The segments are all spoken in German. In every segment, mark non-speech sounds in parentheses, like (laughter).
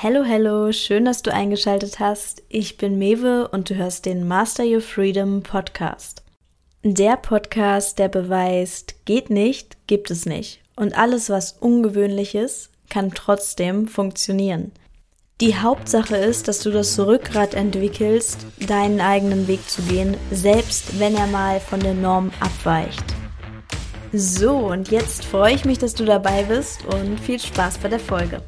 Hello, hello, schön, dass du eingeschaltet hast. Ich bin Mewe und du hörst den Master Your Freedom Podcast. Der Podcast, der beweist, geht nicht, gibt es nicht. Und alles, was ungewöhnlich ist, kann trotzdem funktionieren. Die Hauptsache ist, dass du das Rückgrat entwickelst, deinen eigenen Weg zu gehen, selbst wenn er mal von der Norm abweicht. So, und jetzt freue ich mich, dass du dabei bist und viel Spaß bei der Folge.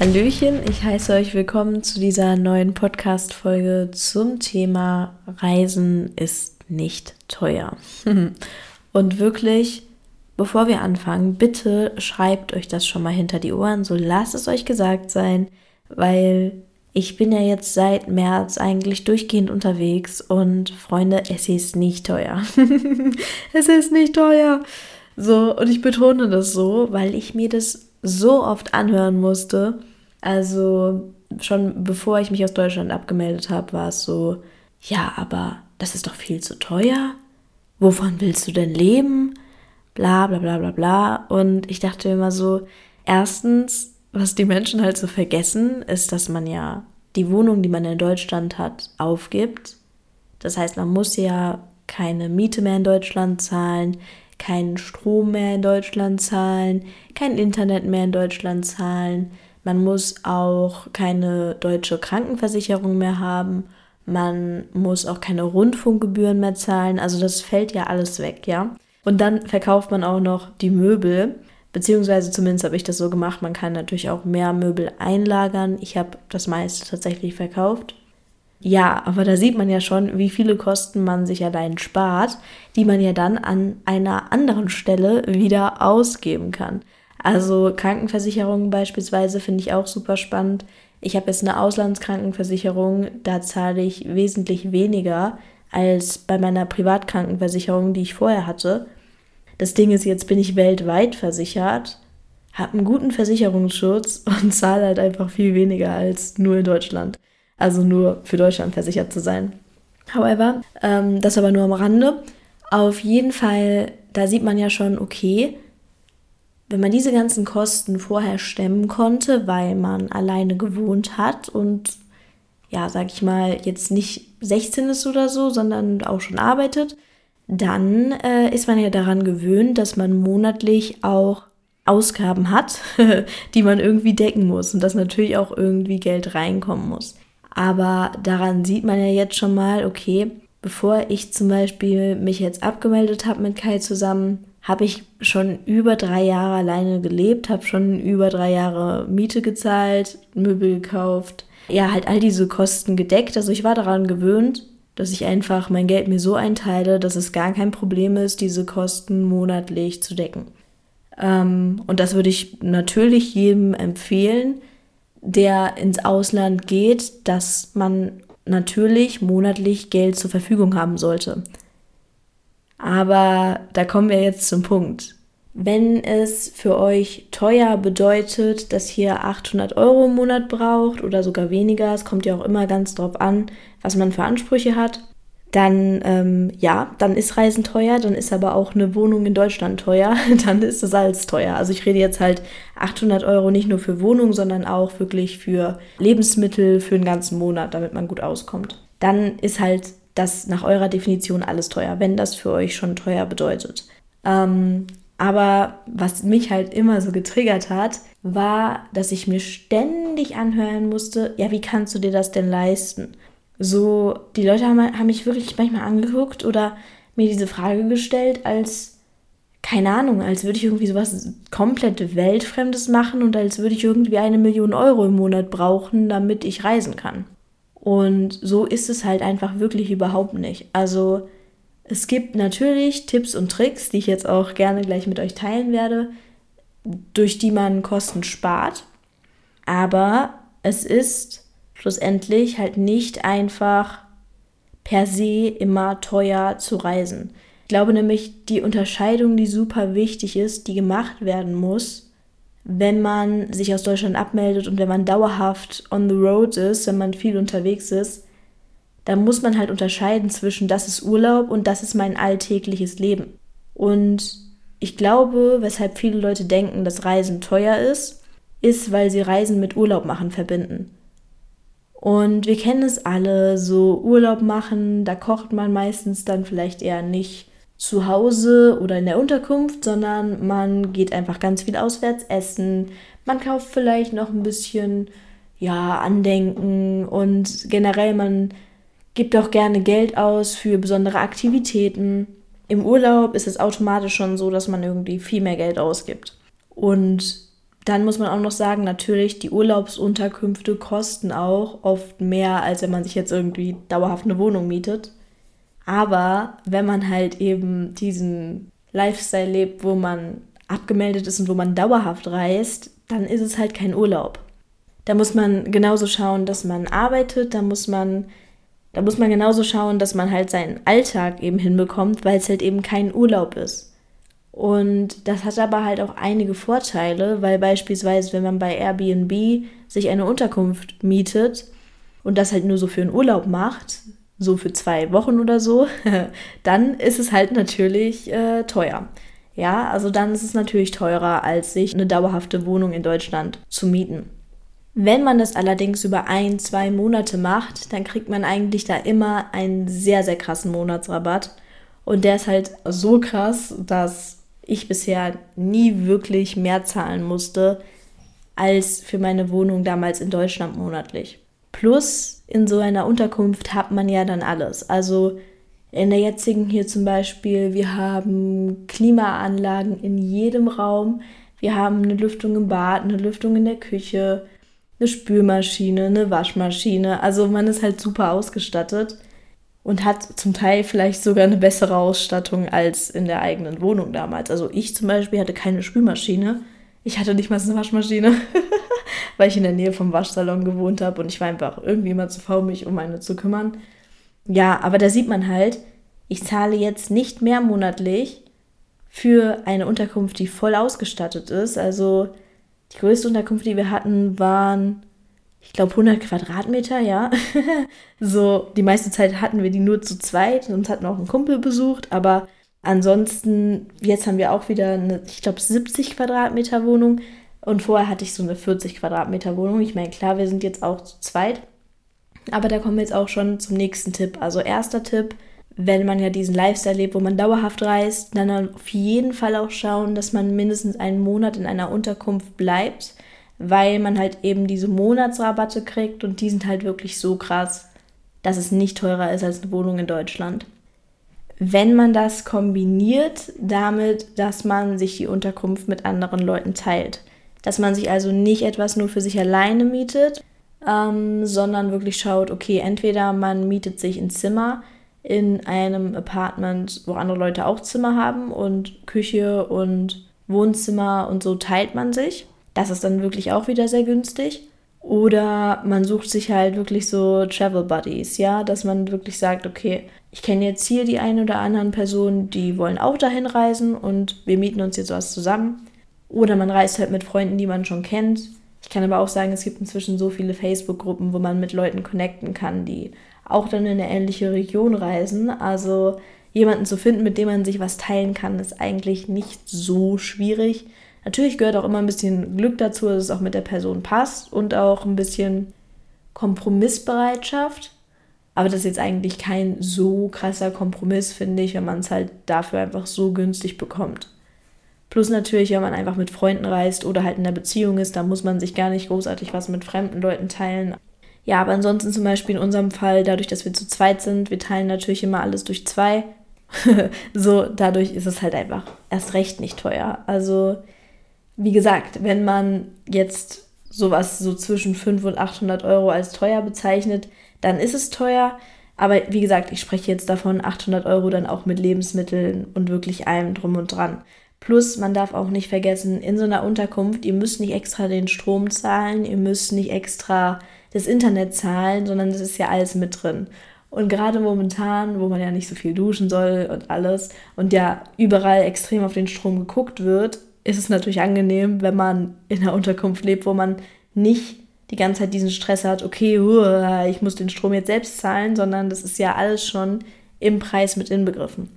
Hallöchen, ich heiße euch willkommen zu dieser neuen Podcast-Folge zum Thema Reisen ist nicht teuer. (laughs) Und wirklich, bevor wir anfangen, bitte schreibt euch das schon mal hinter die Ohren, so lasst es euch gesagt sein, weil ich bin ja jetzt seit März eigentlich durchgehend unterwegs und Freunde, es ist nicht teuer. (laughs) es ist nicht teuer. So, und ich betone das so, weil ich mir das so oft anhören musste also schon bevor ich mich aus Deutschland abgemeldet habe, war es so, ja, aber das ist doch viel zu teuer. Wovon willst du denn leben? Bla bla bla bla bla. Und ich dachte immer so, erstens, was die Menschen halt so vergessen, ist, dass man ja die Wohnung, die man in Deutschland hat, aufgibt. Das heißt, man muss ja keine Miete mehr in Deutschland zahlen, keinen Strom mehr in Deutschland zahlen, kein Internet mehr in Deutschland zahlen. Man muss auch keine deutsche Krankenversicherung mehr haben. Man muss auch keine Rundfunkgebühren mehr zahlen. Also das fällt ja alles weg, ja. Und dann verkauft man auch noch die Möbel. Beziehungsweise zumindest habe ich das so gemacht. Man kann natürlich auch mehr Möbel einlagern. Ich habe das meiste tatsächlich verkauft. Ja, aber da sieht man ja schon, wie viele Kosten man sich allein spart, die man ja dann an einer anderen Stelle wieder ausgeben kann. Also Krankenversicherungen beispielsweise finde ich auch super spannend. Ich habe jetzt eine Auslandskrankenversicherung, da zahle ich wesentlich weniger als bei meiner Privatkrankenversicherung, die ich vorher hatte. Das Ding ist, jetzt bin ich weltweit versichert, habe einen guten Versicherungsschutz und (laughs) zahle halt einfach viel weniger als nur in Deutschland. Also nur für Deutschland versichert zu sein. However, ähm, das aber nur am Rande. Auf jeden Fall, da sieht man ja schon, okay, wenn man diese ganzen Kosten vorher stemmen konnte, weil man alleine gewohnt hat und ja, sag ich mal, jetzt nicht 16 ist oder so, sondern auch schon arbeitet, dann äh, ist man ja daran gewöhnt, dass man monatlich auch Ausgaben hat, (laughs) die man irgendwie decken muss und dass natürlich auch irgendwie Geld reinkommen muss. Aber daran sieht man ja jetzt schon mal, okay, bevor ich zum Beispiel mich jetzt abgemeldet habe mit Kai zusammen, habe ich schon über drei Jahre alleine gelebt, habe schon über drei Jahre Miete gezahlt, Möbel gekauft, ja, halt all diese Kosten gedeckt. Also ich war daran gewöhnt, dass ich einfach mein Geld mir so einteile, dass es gar kein Problem ist, diese Kosten monatlich zu decken. Ähm, und das würde ich natürlich jedem empfehlen, der ins Ausland geht, dass man natürlich monatlich Geld zur Verfügung haben sollte. Aber da kommen wir jetzt zum Punkt. Wenn es für euch teuer bedeutet, dass ihr 800 Euro im Monat braucht oder sogar weniger, es kommt ja auch immer ganz drauf an, was man für Ansprüche hat, dann ähm, ja, dann ist Reisen teuer, dann ist aber auch eine Wohnung in Deutschland teuer, (laughs) dann ist das alles teuer. Also ich rede jetzt halt 800 Euro nicht nur für Wohnung, sondern auch wirklich für Lebensmittel für den ganzen Monat, damit man gut auskommt. Dann ist halt das nach eurer Definition alles teuer, wenn das für euch schon teuer bedeutet. Ähm, aber was mich halt immer so getriggert hat, war, dass ich mir ständig anhören musste, ja, wie kannst du dir das denn leisten? So, die Leute haben, haben mich wirklich manchmal angeguckt oder mir diese Frage gestellt, als, keine Ahnung, als würde ich irgendwie sowas komplett Weltfremdes machen und als würde ich irgendwie eine Million Euro im Monat brauchen, damit ich reisen kann. Und so ist es halt einfach wirklich überhaupt nicht. Also es gibt natürlich Tipps und Tricks, die ich jetzt auch gerne gleich mit euch teilen werde, durch die man Kosten spart. Aber es ist schlussendlich halt nicht einfach per se immer teuer zu reisen. Ich glaube nämlich, die Unterscheidung, die super wichtig ist, die gemacht werden muss, wenn man sich aus Deutschland abmeldet und wenn man dauerhaft on the road ist, wenn man viel unterwegs ist, dann muss man halt unterscheiden zwischen das ist Urlaub und das ist mein alltägliches Leben. Und ich glaube, weshalb viele Leute denken, dass Reisen teuer ist, ist, weil sie Reisen mit Urlaub machen verbinden. Und wir kennen es alle, so Urlaub machen, da kocht man meistens dann vielleicht eher nicht zu Hause oder in der Unterkunft, sondern man geht einfach ganz viel auswärts essen. Man kauft vielleicht noch ein bisschen, ja, Andenken und generell man gibt auch gerne Geld aus für besondere Aktivitäten. Im Urlaub ist es automatisch schon so, dass man irgendwie viel mehr Geld ausgibt. Und dann muss man auch noch sagen, natürlich, die Urlaubsunterkünfte kosten auch oft mehr, als wenn man sich jetzt irgendwie dauerhaft eine Wohnung mietet. Aber wenn man halt eben diesen Lifestyle lebt, wo man abgemeldet ist und wo man dauerhaft reist, dann ist es halt kein Urlaub. Da muss man genauso schauen, dass man arbeitet, da muss man, da muss man genauso schauen, dass man halt seinen Alltag eben hinbekommt, weil es halt eben kein Urlaub ist. Und das hat aber halt auch einige Vorteile, weil beispielsweise, wenn man bei Airbnb sich eine Unterkunft mietet und das halt nur so für einen Urlaub macht, so für zwei Wochen oder so, (laughs) dann ist es halt natürlich äh, teuer. Ja, also dann ist es natürlich teurer, als sich eine dauerhafte Wohnung in Deutschland zu mieten. Wenn man das allerdings über ein, zwei Monate macht, dann kriegt man eigentlich da immer einen sehr, sehr krassen Monatsrabatt. Und der ist halt so krass, dass ich bisher nie wirklich mehr zahlen musste als für meine Wohnung damals in Deutschland monatlich. Plus in so einer Unterkunft hat man ja dann alles. Also in der jetzigen hier zum Beispiel, wir haben Klimaanlagen in jedem Raum. Wir haben eine Lüftung im Bad, eine Lüftung in der Küche, eine Spülmaschine, eine Waschmaschine. Also man ist halt super ausgestattet und hat zum Teil vielleicht sogar eine bessere Ausstattung als in der eigenen Wohnung damals. Also ich zum Beispiel hatte keine Spülmaschine. Ich hatte nicht mal eine Waschmaschine. (laughs) weil ich in der Nähe vom Waschsalon gewohnt habe und ich war einfach irgendwie immer zu faul, mich um eine zu kümmern. Ja, aber da sieht man halt, ich zahle jetzt nicht mehr monatlich für eine Unterkunft, die voll ausgestattet ist. Also die größte Unterkunft, die wir hatten, waren, ich glaube, 100 Quadratmeter, ja. (laughs) so, die meiste Zeit hatten wir die nur zu zweit und hatten auch einen Kumpel besucht, aber ansonsten, jetzt haben wir auch wieder eine, ich glaube, 70 Quadratmeter Wohnung. Und vorher hatte ich so eine 40 Quadratmeter Wohnung. Ich meine, klar, wir sind jetzt auch zu zweit. Aber da kommen wir jetzt auch schon zum nächsten Tipp. Also erster Tipp, wenn man ja diesen Lifestyle lebt, wo man dauerhaft reist, dann auf jeden Fall auch schauen, dass man mindestens einen Monat in einer Unterkunft bleibt, weil man halt eben diese Monatsrabatte kriegt und die sind halt wirklich so krass, dass es nicht teurer ist als eine Wohnung in Deutschland. Wenn man das kombiniert damit, dass man sich die Unterkunft mit anderen Leuten teilt dass man sich also nicht etwas nur für sich alleine mietet, ähm, sondern wirklich schaut, okay, entweder man mietet sich ein Zimmer in einem Apartment, wo andere Leute auch Zimmer haben und Küche und Wohnzimmer und so teilt man sich. Das ist dann wirklich auch wieder sehr günstig. Oder man sucht sich halt wirklich so Travel Buddies, ja, dass man wirklich sagt, okay, ich kenne jetzt hier die eine oder anderen Personen, die wollen auch dahin reisen und wir mieten uns jetzt was zusammen. Oder man reist halt mit Freunden, die man schon kennt. Ich kann aber auch sagen, es gibt inzwischen so viele Facebook-Gruppen, wo man mit Leuten connecten kann, die auch dann in eine ähnliche Region reisen. Also jemanden zu finden, mit dem man sich was teilen kann, ist eigentlich nicht so schwierig. Natürlich gehört auch immer ein bisschen Glück dazu, dass es auch mit der Person passt und auch ein bisschen Kompromissbereitschaft. Aber das ist jetzt eigentlich kein so krasser Kompromiss, finde ich, wenn man es halt dafür einfach so günstig bekommt. Plus natürlich, wenn man einfach mit Freunden reist oder halt in der Beziehung ist, da muss man sich gar nicht großartig was mit fremden Leuten teilen. Ja, aber ansonsten zum Beispiel in unserem Fall, dadurch, dass wir zu zweit sind, wir teilen natürlich immer alles durch zwei. (laughs) so, dadurch ist es halt einfach erst recht nicht teuer. Also, wie gesagt, wenn man jetzt sowas so zwischen 500 und 800 Euro als teuer bezeichnet, dann ist es teuer. Aber wie gesagt, ich spreche jetzt davon 800 Euro dann auch mit Lebensmitteln und wirklich allem drum und dran. Plus, man darf auch nicht vergessen, in so einer Unterkunft, ihr müsst nicht extra den Strom zahlen, ihr müsst nicht extra das Internet zahlen, sondern das ist ja alles mit drin. Und gerade momentan, wo man ja nicht so viel duschen soll und alles und ja überall extrem auf den Strom geguckt wird, ist es natürlich angenehm, wenn man in einer Unterkunft lebt, wo man nicht die ganze Zeit diesen Stress hat, okay, ich muss den Strom jetzt selbst zahlen, sondern das ist ja alles schon im Preis mit inbegriffen.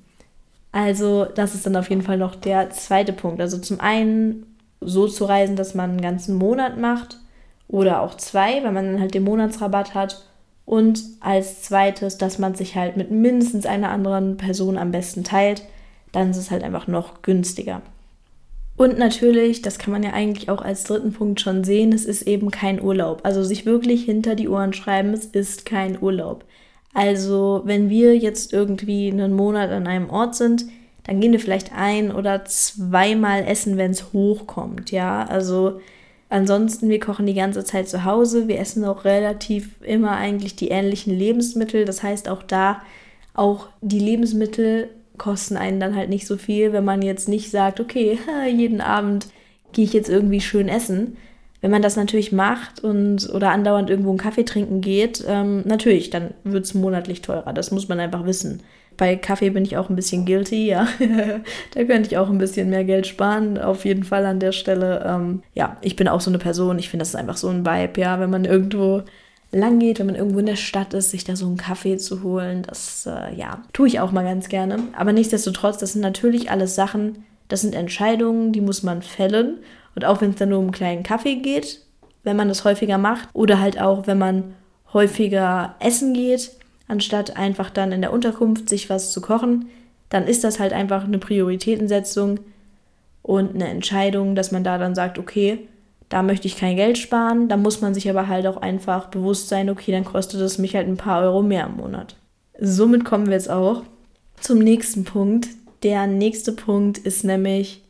Also das ist dann auf jeden Fall noch der zweite Punkt. Also zum einen so zu reisen, dass man einen ganzen Monat macht oder auch zwei, weil man dann halt den Monatsrabatt hat. Und als zweites, dass man sich halt mit mindestens einer anderen Person am besten teilt. Dann ist es halt einfach noch günstiger. Und natürlich, das kann man ja eigentlich auch als dritten Punkt schon sehen, es ist eben kein Urlaub. Also sich wirklich hinter die Ohren schreiben, es ist kein Urlaub. Also wenn wir jetzt irgendwie einen Monat an einem Ort sind, dann gehen wir vielleicht ein oder zweimal essen, wenn es hochkommt, ja. Also ansonsten, wir kochen die ganze Zeit zu Hause, wir essen auch relativ immer eigentlich die ähnlichen Lebensmittel. Das heißt auch da, auch die Lebensmittel kosten einen dann halt nicht so viel, wenn man jetzt nicht sagt, okay, (laughs) jeden Abend gehe ich jetzt irgendwie schön essen. Wenn man das natürlich macht und oder andauernd irgendwo einen Kaffee trinken geht, ähm, natürlich, dann wird es monatlich teurer. Das muss man einfach wissen. Bei Kaffee bin ich auch ein bisschen guilty, ja. (laughs) da könnte ich auch ein bisschen mehr Geld sparen, auf jeden Fall an der Stelle. Ähm, ja, ich bin auch so eine Person, ich finde das ist einfach so ein Vibe, ja, wenn man irgendwo lang geht, wenn man irgendwo in der Stadt ist, sich da so einen Kaffee zu holen. Das, äh, ja, tue ich auch mal ganz gerne. Aber nichtsdestotrotz, das sind natürlich alles Sachen, das sind Entscheidungen, die muss man fällen. Und auch wenn es dann nur um einen kleinen Kaffee geht, wenn man das häufiger macht, oder halt auch, wenn man häufiger essen geht, anstatt einfach dann in der Unterkunft sich was zu kochen, dann ist das halt einfach eine Prioritätensetzung und eine Entscheidung, dass man da dann sagt, okay, da möchte ich kein Geld sparen, da muss man sich aber halt auch einfach bewusst sein, okay, dann kostet es mich halt ein paar Euro mehr im Monat. Somit kommen wir jetzt auch zum nächsten Punkt. Der nächste Punkt ist nämlich,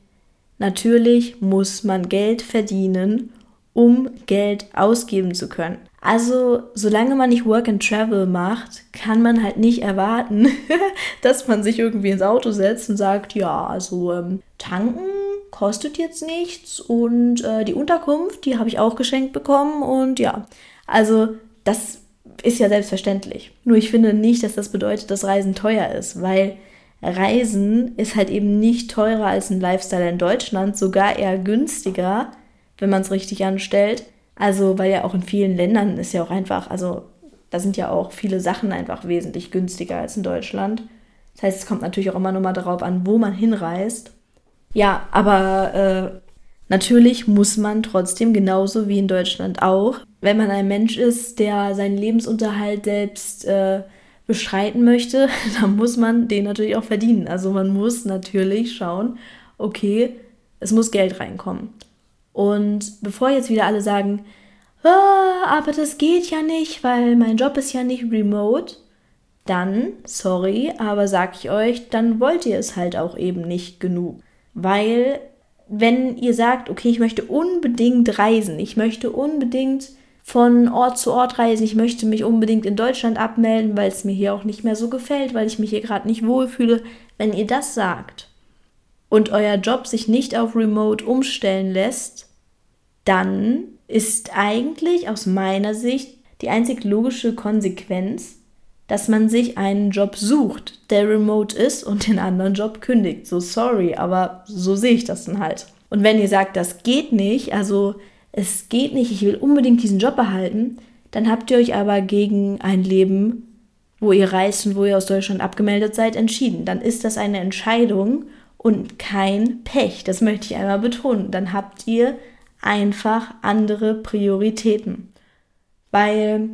natürlich muss man Geld verdienen, um Geld ausgeben zu können. Also, solange man nicht Work and Travel macht, kann man halt nicht erwarten, (laughs) dass man sich irgendwie ins Auto setzt und sagt, ja, also ähm, tanken kostet jetzt nichts und äh, die Unterkunft, die habe ich auch geschenkt bekommen und ja, also das ist ja selbstverständlich. Nur ich finde nicht, dass das bedeutet, dass Reisen teuer ist, weil Reisen ist halt eben nicht teurer als ein Lifestyle in Deutschland, sogar eher günstiger, wenn man es richtig anstellt. Also, weil ja auch in vielen Ländern ist ja auch einfach, also da sind ja auch viele Sachen einfach wesentlich günstiger als in Deutschland. Das heißt, es kommt natürlich auch immer nur mal darauf an, wo man hinreist. Ja, aber äh, natürlich muss man trotzdem, genauso wie in Deutschland auch, wenn man ein Mensch ist, der seinen Lebensunterhalt selbst äh, bestreiten möchte, (laughs) dann muss man den natürlich auch verdienen. Also man muss natürlich schauen, okay, es muss Geld reinkommen. Und bevor jetzt wieder alle sagen, ah, aber das geht ja nicht, weil mein Job ist ja nicht remote, dann, sorry, aber sag ich euch, dann wollt ihr es halt auch eben nicht genug. Weil wenn ihr sagt, okay, ich möchte unbedingt reisen, ich möchte unbedingt von Ort zu Ort reisen, ich möchte mich unbedingt in Deutschland abmelden, weil es mir hier auch nicht mehr so gefällt, weil ich mich hier gerade nicht wohlfühle, wenn ihr das sagt und euer Job sich nicht auf Remote umstellen lässt, dann ist eigentlich aus meiner Sicht die einzig logische Konsequenz, dass man sich einen Job sucht, der remote ist und den anderen Job kündigt. So sorry, aber so sehe ich das dann halt. Und wenn ihr sagt, das geht nicht, also es geht nicht, ich will unbedingt diesen Job behalten, dann habt ihr euch aber gegen ein Leben, wo ihr reist und wo ihr aus Deutschland abgemeldet seid, entschieden. Dann ist das eine Entscheidung und kein Pech. Das möchte ich einmal betonen. Dann habt ihr einfach andere Prioritäten. Weil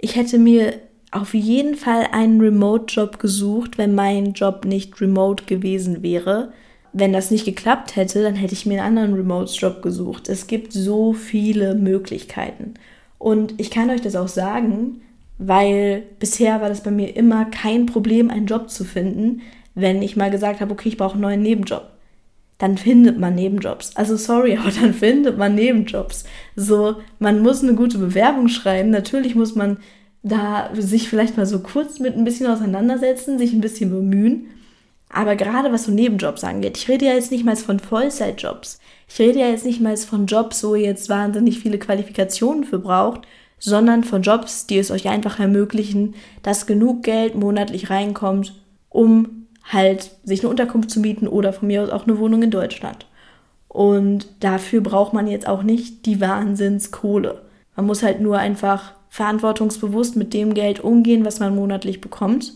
ich hätte mir auf jeden Fall einen Remote-Job gesucht, wenn mein Job nicht remote gewesen wäre. Wenn das nicht geklappt hätte, dann hätte ich mir einen anderen Remote-Job gesucht. Es gibt so viele Möglichkeiten. Und ich kann euch das auch sagen, weil bisher war das bei mir immer kein Problem, einen Job zu finden, wenn ich mal gesagt habe, okay, ich brauche einen neuen Nebenjob. Dann findet man Nebenjobs. Also sorry, (laughs) aber dann findet man Nebenjobs. So, man muss eine gute Bewerbung schreiben. Natürlich muss man da sich vielleicht mal so kurz mit ein bisschen auseinandersetzen, sich ein bisschen bemühen. Aber gerade was so Nebenjobs angeht, ich rede ja jetzt nicht mal von Vollzeitjobs. Ich rede ja jetzt nicht mal von Jobs, wo ihr jetzt wahnsinnig viele Qualifikationen für braucht, sondern von Jobs, die es euch einfach ermöglichen, dass genug Geld monatlich reinkommt, um halt sich eine Unterkunft zu mieten oder von mir aus auch eine Wohnung in Deutschland. Und dafür braucht man jetzt auch nicht die Wahnsinnskohle. Man muss halt nur einfach verantwortungsbewusst mit dem Geld umgehen, was man monatlich bekommt.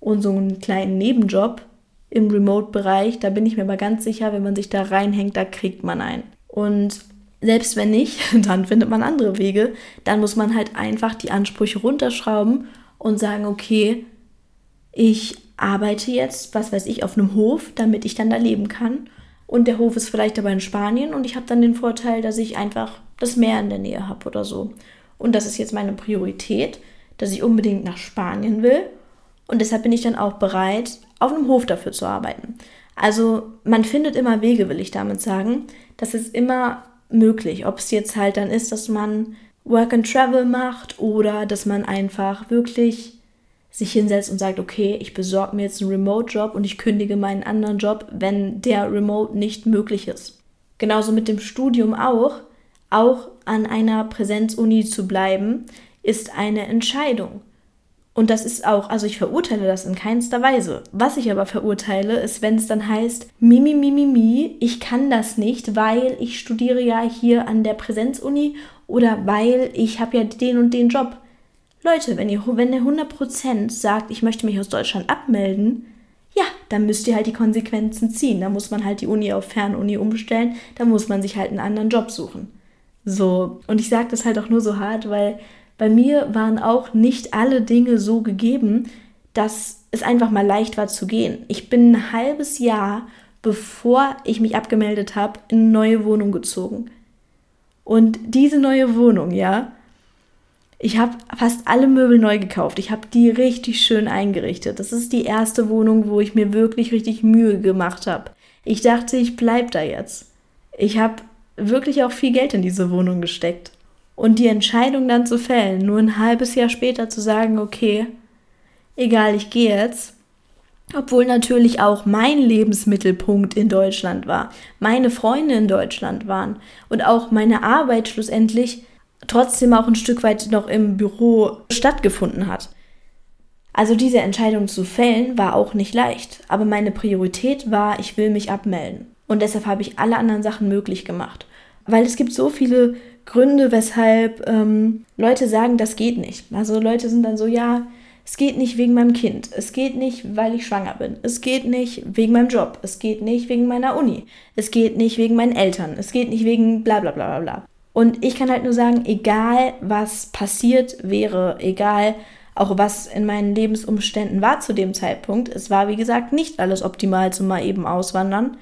Und so einen kleinen Nebenjob im Remote-Bereich. Da bin ich mir aber ganz sicher, wenn man sich da reinhängt, da kriegt man einen. Und selbst wenn nicht, (laughs) dann findet man andere Wege. Dann muss man halt einfach die Ansprüche runterschrauben und sagen, okay, ich arbeite jetzt, was weiß ich, auf einem Hof, damit ich dann da leben kann. Und der Hof ist vielleicht aber in Spanien und ich habe dann den Vorteil, dass ich einfach das Meer in der Nähe habe oder so. Und das ist jetzt meine Priorität, dass ich unbedingt nach Spanien will. Und deshalb bin ich dann auch bereit, auf einem Hof dafür zu arbeiten. Also man findet immer Wege, will ich damit sagen. Das ist immer möglich. Ob es jetzt halt dann ist, dass man Work and Travel macht oder dass man einfach wirklich sich hinsetzt und sagt, okay, ich besorge mir jetzt einen Remote-Job und ich kündige meinen anderen Job, wenn der Remote nicht möglich ist. Genauso mit dem Studium auch. Auch an einer Präsenzuni zu bleiben, ist eine Entscheidung. Und das ist auch, also ich verurteile das in keinster Weise. Was ich aber verurteile, ist, wenn es dann heißt, Mimi, Mimi, Mimi, ich kann das nicht, weil ich studiere ja hier an der Präsenzuni oder weil ich habe ja den und den Job. Leute, wenn ihr, wenn ihr 100% sagt, ich möchte mich aus Deutschland abmelden, ja, dann müsst ihr halt die Konsequenzen ziehen. Da muss man halt die Uni auf Fernuni umstellen, da muss man sich halt einen anderen Job suchen. So, und ich sage das halt auch nur so hart, weil bei mir waren auch nicht alle Dinge so gegeben, dass es einfach mal leicht war zu gehen. Ich bin ein halbes Jahr, bevor ich mich abgemeldet habe, in eine neue Wohnung gezogen. Und diese neue Wohnung, ja, ich habe fast alle Möbel neu gekauft. Ich habe die richtig schön eingerichtet. Das ist die erste Wohnung, wo ich mir wirklich richtig Mühe gemacht habe. Ich dachte, ich bleib da jetzt. Ich habe wirklich auch viel Geld in diese Wohnung gesteckt. Und die Entscheidung dann zu fällen, nur ein halbes Jahr später zu sagen, okay, egal, ich gehe jetzt, obwohl natürlich auch mein Lebensmittelpunkt in Deutschland war, meine Freunde in Deutschland waren und auch meine Arbeit schlussendlich trotzdem auch ein Stück weit noch im Büro stattgefunden hat. Also diese Entscheidung zu fällen war auch nicht leicht, aber meine Priorität war, ich will mich abmelden. Und deshalb habe ich alle anderen Sachen möglich gemacht. Weil es gibt so viele Gründe, weshalb ähm, Leute sagen, das geht nicht. Also Leute sind dann so, ja, es geht nicht wegen meinem Kind, es geht nicht, weil ich schwanger bin, es geht nicht wegen meinem Job, es geht nicht wegen meiner Uni, es geht nicht wegen meinen Eltern, es geht nicht wegen bla bla bla bla bla. Und ich kann halt nur sagen, egal was passiert wäre, egal auch was in meinen Lebensumständen war zu dem Zeitpunkt, es war wie gesagt nicht alles optimal zum mal eben auswandern,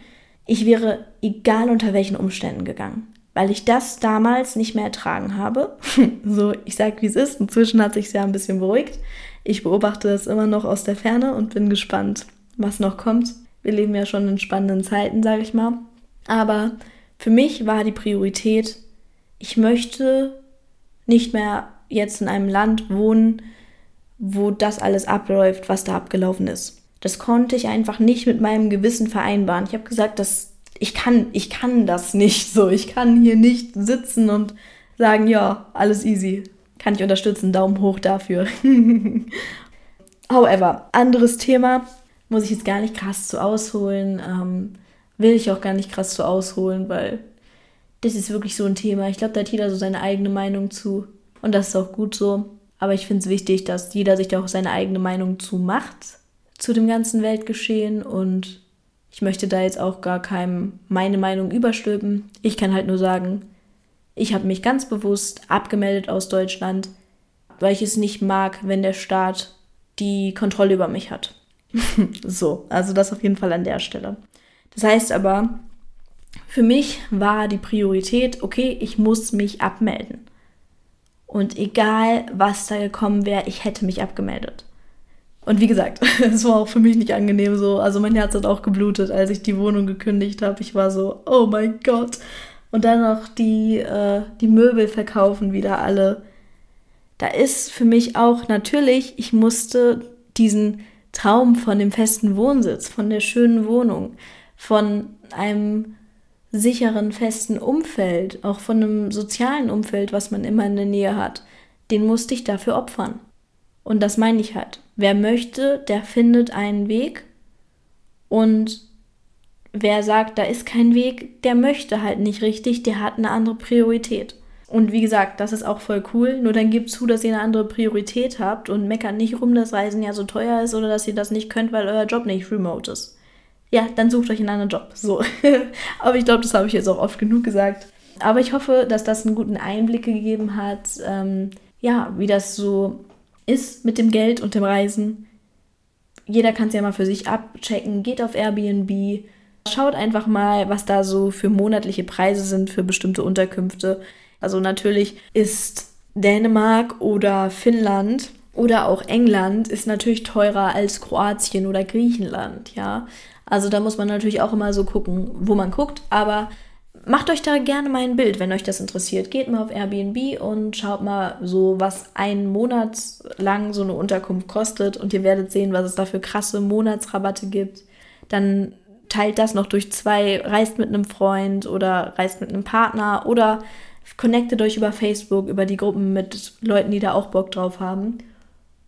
ich wäre egal unter welchen Umständen gegangen weil ich das damals nicht mehr ertragen habe. (laughs) so, ich sag, wie es ist. Inzwischen hat sich ja ein bisschen beruhigt. Ich beobachte das immer noch aus der Ferne und bin gespannt, was noch kommt. Wir leben ja schon in spannenden Zeiten, sage ich mal. Aber für mich war die Priorität, ich möchte nicht mehr jetzt in einem Land wohnen, wo das alles abläuft, was da abgelaufen ist. Das konnte ich einfach nicht mit meinem Gewissen vereinbaren. Ich habe gesagt, das ich kann, ich kann das nicht so. Ich kann hier nicht sitzen und sagen, ja, alles easy. Kann ich unterstützen. Daumen hoch dafür. (laughs) However, anderes Thema. Muss ich jetzt gar nicht krass zu ausholen. Ähm, will ich auch gar nicht krass zu ausholen, weil das ist wirklich so ein Thema. Ich glaube, da hat jeder so seine eigene Meinung zu. Und das ist auch gut so. Aber ich finde es wichtig, dass jeder sich da auch seine eigene Meinung zu macht zu dem ganzen Weltgeschehen und ich möchte da jetzt auch gar keinem meine Meinung überstülpen. Ich kann halt nur sagen, ich habe mich ganz bewusst abgemeldet aus Deutschland, weil ich es nicht mag, wenn der Staat die Kontrolle über mich hat. (laughs) so, also das auf jeden Fall an der Stelle. Das heißt aber, für mich war die Priorität, okay, ich muss mich abmelden. Und egal, was da gekommen wäre, ich hätte mich abgemeldet. Und wie gesagt, (laughs) es war auch für mich nicht angenehm so. Also mein Herz hat auch geblutet, als ich die Wohnung gekündigt habe. Ich war so, oh mein Gott. Und dann noch die, äh, die Möbel verkaufen wieder alle. Da ist für mich auch natürlich, ich musste diesen Traum von dem festen Wohnsitz, von der schönen Wohnung, von einem sicheren, festen Umfeld, auch von einem sozialen Umfeld, was man immer in der Nähe hat, den musste ich dafür opfern. Und das meine ich halt. Wer möchte, der findet einen Weg. Und wer sagt, da ist kein Weg, der möchte halt nicht richtig, der hat eine andere Priorität. Und wie gesagt, das ist auch voll cool. Nur dann gebt zu, dass ihr eine andere Priorität habt und meckert nicht rum, dass Reisen ja so teuer ist oder dass ihr das nicht könnt, weil euer Job nicht remote ist. ja, dann sucht euch einen anderen Job. So. (laughs) Aber ich glaube, das habe ich jetzt auch oft genug gesagt. Aber ich hoffe, dass das einen guten Einblick gegeben hat, ähm, ja, wie das so ist mit dem Geld und dem Reisen. Jeder kann es ja mal für sich abchecken. Geht auf Airbnb, schaut einfach mal, was da so für monatliche Preise sind für bestimmte Unterkünfte. Also natürlich ist Dänemark oder Finnland oder auch England ist natürlich teurer als Kroatien oder Griechenland, ja. Also da muss man natürlich auch immer so gucken, wo man guckt, aber macht euch da gerne mal ein Bild, wenn euch das interessiert. Geht mal auf Airbnb und schaut mal so, was einen Monat lang so eine Unterkunft kostet und ihr werdet sehen, was es da für krasse Monatsrabatte gibt. Dann teilt das noch durch zwei, reist mit einem Freund oder reist mit einem Partner oder connectet euch über Facebook, über die Gruppen mit Leuten, die da auch Bock drauf haben.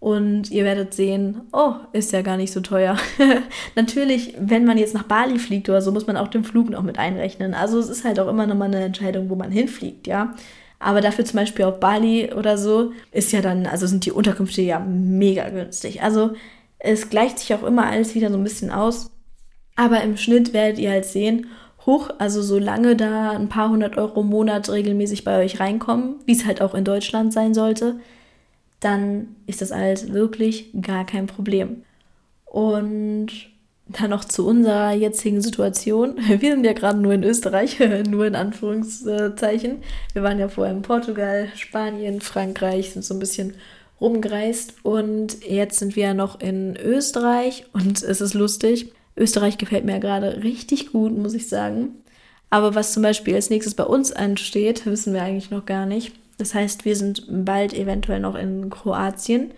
Und ihr werdet sehen, oh, ist ja gar nicht so teuer. (laughs) Natürlich, wenn man jetzt nach Bali fliegt oder so, muss man auch den Flug noch mit einrechnen. Also es ist halt auch immer nochmal eine Entscheidung, wo man hinfliegt, ja. Aber dafür zum Beispiel auf Bali oder so ist ja dann, also sind die Unterkünfte ja mega günstig. Also es gleicht sich auch immer alles wieder so ein bisschen aus. Aber im Schnitt werdet ihr halt sehen, hoch, also solange da ein paar hundert Euro im Monat regelmäßig bei euch reinkommen, wie es halt auch in Deutschland sein sollte, dann ist das alles wirklich gar kein Problem. Und dann noch zu unserer jetzigen Situation. (laughs) Wir sind ja gerade nur in Österreich, (laughs) nur in Anführungszeichen. Wir waren ja vorher in Portugal, Spanien, Frankreich, sind so ein bisschen rumgereist und jetzt sind wir ja noch in Österreich und es ist lustig. Österreich gefällt mir ja gerade richtig gut, muss ich sagen. Aber was zum Beispiel als nächstes bei uns ansteht, wissen wir eigentlich noch gar nicht. Das heißt, wir sind bald eventuell noch in Kroatien.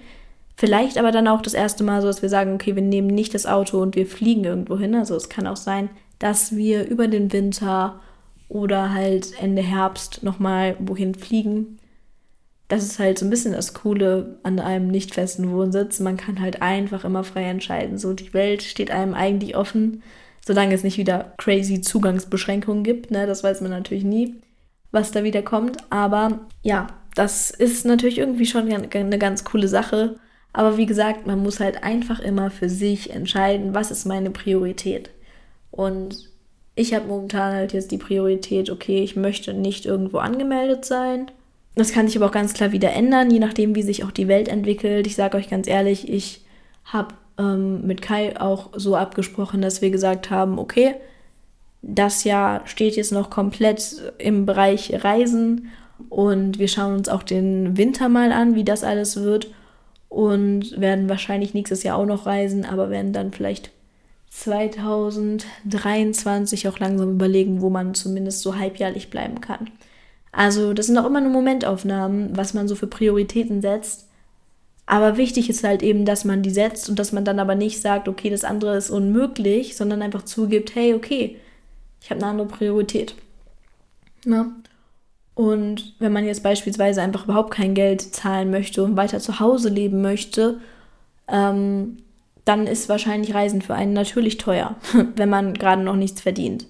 Vielleicht aber dann auch das erste Mal so, dass wir sagen, okay, wir nehmen nicht das Auto und wir fliegen irgendwo hin. Also es kann auch sein, dass wir über den Winter oder halt Ende Herbst nochmal wohin fliegen. Das ist halt so ein bisschen das Coole an einem nicht festen Wohnsitz. Man kann halt einfach immer frei entscheiden. So, die Welt steht einem eigentlich offen, solange es nicht wieder crazy Zugangsbeschränkungen gibt. Ne? Das weiß man natürlich nie was da wieder kommt. Aber ja, das ist natürlich irgendwie schon eine ganz coole Sache. Aber wie gesagt, man muss halt einfach immer für sich entscheiden, was ist meine Priorität. Und ich habe momentan halt jetzt die Priorität, okay, ich möchte nicht irgendwo angemeldet sein. Das kann sich aber auch ganz klar wieder ändern, je nachdem, wie sich auch die Welt entwickelt. Ich sage euch ganz ehrlich, ich habe ähm, mit Kai auch so abgesprochen, dass wir gesagt haben, okay, das Jahr steht jetzt noch komplett im Bereich Reisen und wir schauen uns auch den Winter mal an, wie das alles wird und werden wahrscheinlich nächstes Jahr auch noch reisen, aber werden dann vielleicht 2023 auch langsam überlegen, wo man zumindest so halbjährlich bleiben kann. Also das sind auch immer nur Momentaufnahmen, was man so für Prioritäten setzt. Aber wichtig ist halt eben, dass man die setzt und dass man dann aber nicht sagt, okay, das andere ist unmöglich, sondern einfach zugibt, hey, okay, ich habe eine andere Priorität. Ne? Und wenn man jetzt beispielsweise einfach überhaupt kein Geld zahlen möchte und weiter zu Hause leben möchte, ähm, dann ist wahrscheinlich Reisen für einen natürlich teuer, (laughs) wenn man gerade noch nichts verdient.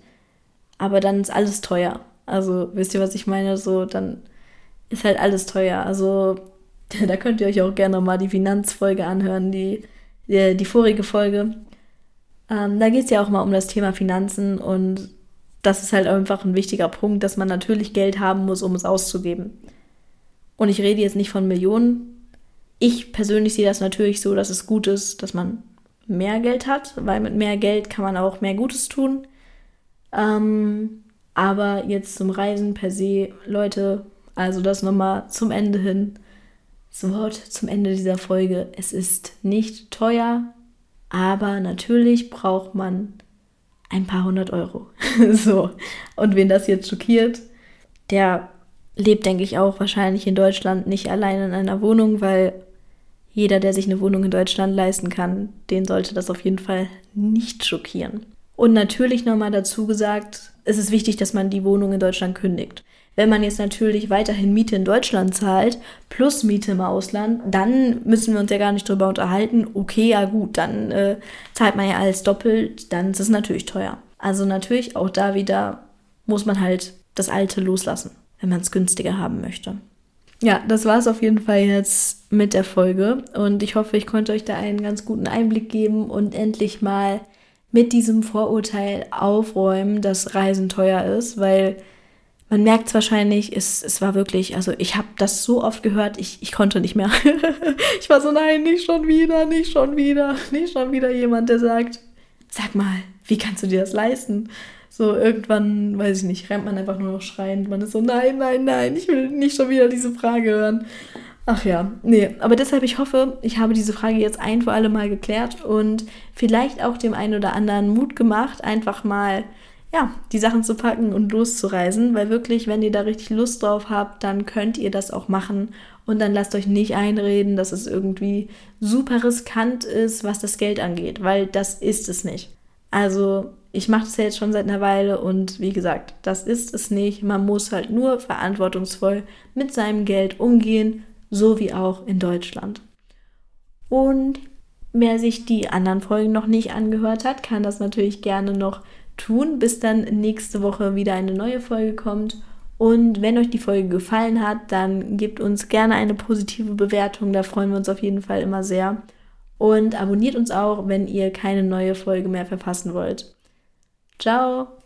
Aber dann ist alles teuer. Also wisst ihr, was ich meine? So, dann ist halt alles teuer. Also (laughs) da könnt ihr euch auch gerne mal die Finanzfolge anhören, die, die, die vorige Folge. Ähm, da geht es ja auch mal um das Thema Finanzen und das ist halt einfach ein wichtiger Punkt, dass man natürlich Geld haben muss, um es auszugeben. Und ich rede jetzt nicht von Millionen. Ich persönlich sehe das natürlich so, dass es gut ist, dass man mehr Geld hat, weil mit mehr Geld kann man auch mehr Gutes tun. Ähm, aber jetzt zum Reisen per se, Leute, also das nochmal zum Ende hin. Das Wort zum Ende dieser Folge. Es ist nicht teuer, aber natürlich braucht man ein paar hundert Euro. (laughs) so. Und wen das jetzt schockiert, der lebt, denke ich, auch wahrscheinlich in Deutschland nicht allein in einer Wohnung, weil jeder, der sich eine Wohnung in Deutschland leisten kann, den sollte das auf jeden Fall nicht schockieren. Und natürlich nochmal dazu gesagt, es ist wichtig, dass man die Wohnung in Deutschland kündigt. Wenn man jetzt natürlich weiterhin Miete in Deutschland zahlt, plus Miete im Ausland, dann müssen wir uns ja gar nicht drüber unterhalten. Okay, ja gut, dann äh, zahlt man ja alles doppelt, dann ist es natürlich teuer. Also natürlich auch da wieder muss man halt das Alte loslassen, wenn man es günstiger haben möchte. Ja, das war es auf jeden Fall jetzt mit der Folge und ich hoffe, ich konnte euch da einen ganz guten Einblick geben und endlich mal mit diesem Vorurteil aufräumen, dass Reisen teuer ist, weil man merkt es wahrscheinlich, es, es war wirklich, also ich habe das so oft gehört, ich, ich konnte nicht mehr. (laughs) ich war so, nein, nicht schon wieder, nicht schon wieder, nicht schon wieder jemand, der sagt, sag mal, wie kannst du dir das leisten? So irgendwann, weiß ich nicht, rennt man einfach nur noch schreiend. Man ist so, nein, nein, nein, ich will nicht schon wieder diese Frage hören. Ach ja, nee, aber deshalb, ich hoffe, ich habe diese Frage jetzt ein für alle Mal geklärt und vielleicht auch dem einen oder anderen Mut gemacht, einfach mal, ja, die Sachen zu packen und loszureisen, weil wirklich, wenn ihr da richtig Lust drauf habt, dann könnt ihr das auch machen und dann lasst euch nicht einreden, dass es irgendwie super riskant ist, was das Geld angeht, weil das ist es nicht. Also, ich mache das ja jetzt schon seit einer Weile und wie gesagt, das ist es nicht. Man muss halt nur verantwortungsvoll mit seinem Geld umgehen so wie auch in Deutschland. Und wer sich die anderen Folgen noch nicht angehört hat, kann das natürlich gerne noch tun, bis dann nächste Woche wieder eine neue Folge kommt. Und wenn euch die Folge gefallen hat, dann gebt uns gerne eine positive Bewertung, da freuen wir uns auf jeden Fall immer sehr. Und abonniert uns auch, wenn ihr keine neue Folge mehr verpassen wollt. Ciao!